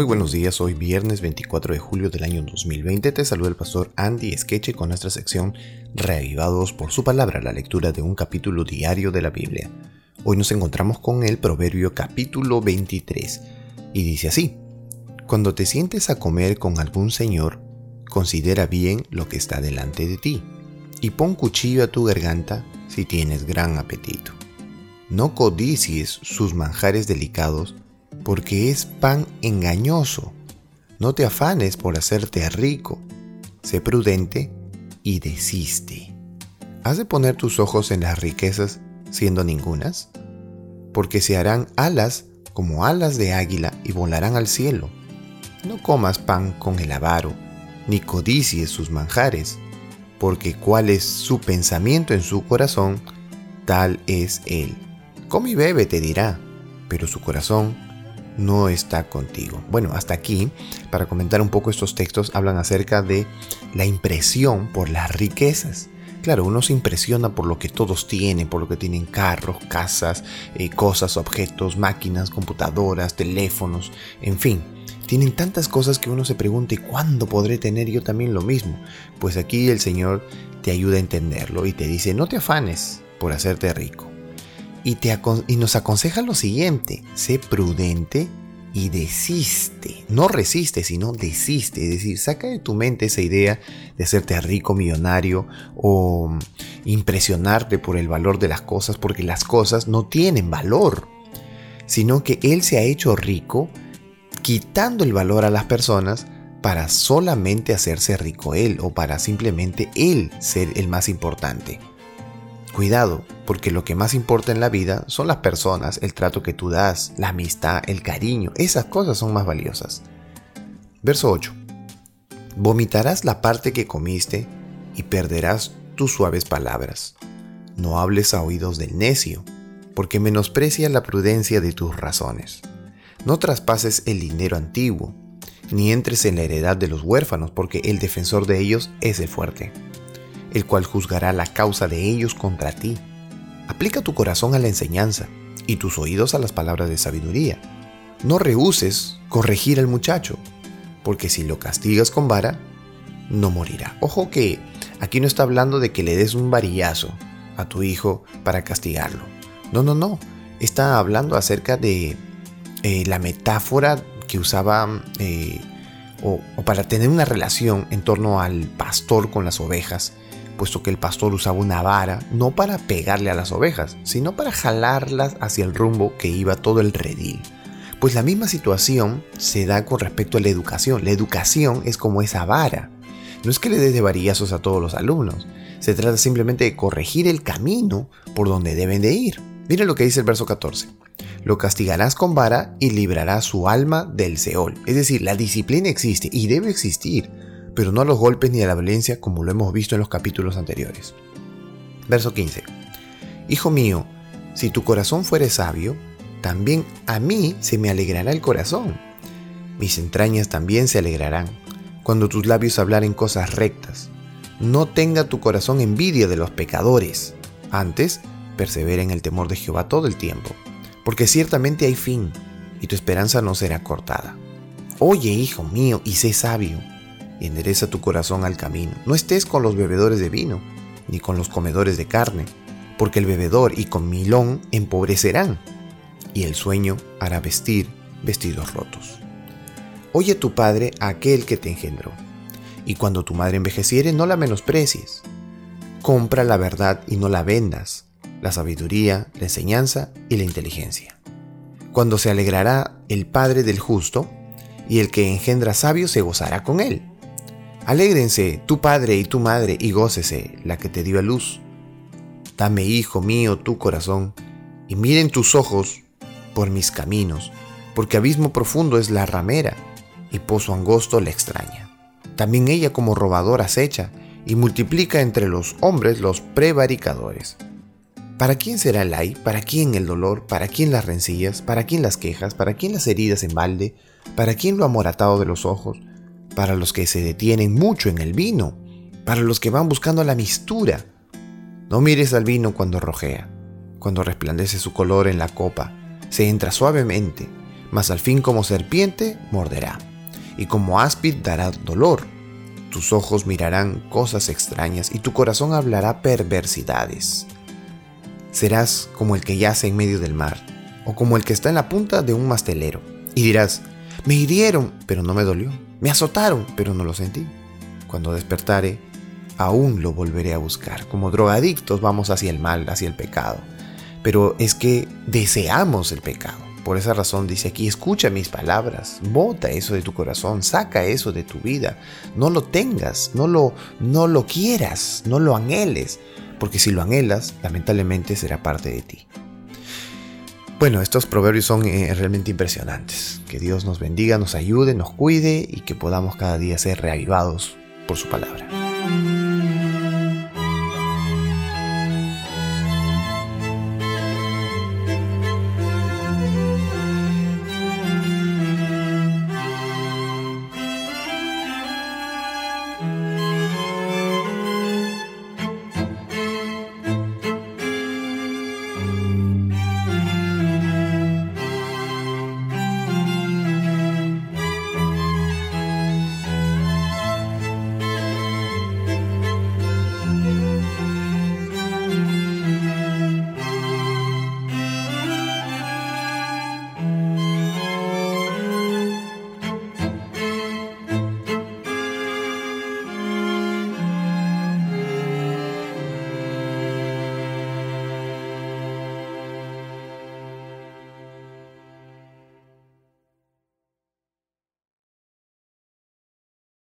Muy buenos días, hoy viernes 24 de julio del año 2020 te saluda el pastor Andy Skeche con nuestra sección Reavivados por su palabra, la lectura de un capítulo diario de la Biblia. Hoy nos encontramos con el Proverbio capítulo 23 y dice así, Cuando te sientes a comer con algún señor, considera bien lo que está delante de ti y pon cuchillo a tu garganta si tienes gran apetito. No codicies sus manjares delicados, porque es pan engañoso. No te afanes por hacerte rico. Sé prudente y desiste. ¿Has de poner tus ojos en las riquezas siendo ningunas? Porque se harán alas como alas de águila y volarán al cielo. No comas pan con el avaro, ni codicies sus manjares, porque cuál es su pensamiento en su corazón, tal es él. Come y bebe, te dirá, pero su corazón no está contigo. Bueno, hasta aquí, para comentar un poco estos textos, hablan acerca de la impresión por las riquezas. Claro, uno se impresiona por lo que todos tienen, por lo que tienen carros, casas, eh, cosas, objetos, máquinas, computadoras, teléfonos, en fin. Tienen tantas cosas que uno se pregunta, ¿y cuándo podré tener yo también lo mismo? Pues aquí el Señor te ayuda a entenderlo y te dice, no te afanes por hacerte rico y, te y nos aconseja lo siguiente, sé prudente y desiste. No resiste, sino desiste. Es decir, saca de tu mente esa idea de hacerte rico, millonario o impresionarte por el valor de las cosas, porque las cosas no tienen valor, sino que Él se ha hecho rico quitando el valor a las personas para solamente hacerse rico Él o para simplemente Él ser el más importante. Cuidado, porque lo que más importa en la vida son las personas, el trato que tú das, la amistad, el cariño, esas cosas son más valiosas. Verso 8. Vomitarás la parte que comiste y perderás tus suaves palabras. No hables a oídos del necio, porque menosprecia la prudencia de tus razones. No traspases el dinero antiguo, ni entres en la heredad de los huérfanos, porque el defensor de ellos es el fuerte el cual juzgará la causa de ellos contra ti. Aplica tu corazón a la enseñanza y tus oídos a las palabras de sabiduría. No rehuses corregir al muchacho, porque si lo castigas con vara, no morirá. Ojo que aquí no está hablando de que le des un varillazo a tu hijo para castigarlo. No, no, no. Está hablando acerca de eh, la metáfora que usaba eh, o, o, para tener una relación en torno al pastor con las ovejas puesto que el pastor usaba una vara no para pegarle a las ovejas, sino para jalarlas hacia el rumbo que iba todo el redil. Pues la misma situación se da con respecto a la educación. La educación es como esa vara. No es que le des de varillazos a todos los alumnos, se trata simplemente de corregir el camino por donde deben de ir. Mira lo que dice el verso 14. Lo castigarás con vara y librarás su alma del Seol. Es decir, la disciplina existe y debe existir pero no a los golpes ni a la violencia como lo hemos visto en los capítulos anteriores. Verso 15. Hijo mío, si tu corazón fuere sabio, también a mí se me alegrará el corazón. Mis entrañas también se alegrarán cuando tus labios hablaren cosas rectas. No tenga tu corazón envidia de los pecadores. Antes, persevera en el temor de Jehová todo el tiempo, porque ciertamente hay fin, y tu esperanza no será cortada. Oye, hijo mío, y sé sabio endereza tu corazón al camino. No estés con los bebedores de vino, ni con los comedores de carne, porque el bebedor y comilón empobrecerán, y el sueño hará vestir vestidos rotos. Oye tu padre aquel que te engendró, y cuando tu madre envejeciere no la menosprecies. Compra la verdad y no la vendas, la sabiduría, la enseñanza y la inteligencia. Cuando se alegrará el Padre del justo, y el que engendra sabio se gozará con él. Alégrense tu padre y tu madre y gócese la que te dio a luz. Dame, hijo mío, tu corazón, y miren tus ojos por mis caminos, porque abismo profundo es la ramera, y pozo angosto la extraña. También ella como robador acecha, y multiplica entre los hombres los prevaricadores. ¿Para quién será el ay? ¿Para quién el dolor? ¿Para quién las rencillas? ¿Para quién las quejas? ¿Para quién las heridas en balde? ¿Para quién lo amoratado de los ojos? Para los que se detienen mucho en el vino, para los que van buscando la mistura. No mires al vino cuando rojea, cuando resplandece su color en la copa, se entra suavemente, mas al fin como serpiente morderá, y como áspid dará dolor. Tus ojos mirarán cosas extrañas y tu corazón hablará perversidades. Serás como el que yace en medio del mar, o como el que está en la punta de un mastelero, y dirás, me hirieron, pero no me dolió, me azotaron, pero no lo sentí. Cuando despertare, aún lo volveré a buscar. Como drogadictos vamos hacia el mal, hacia el pecado. Pero es que deseamos el pecado. Por esa razón dice aquí, escucha mis palabras, bota eso de tu corazón, saca eso de tu vida. No lo tengas, no lo, no lo quieras, no lo anheles, porque si lo anhelas, lamentablemente será parte de ti. Bueno, estos proverbios son eh, realmente impresionantes. Que Dios nos bendiga, nos ayude, nos cuide y que podamos cada día ser reavivados por su palabra.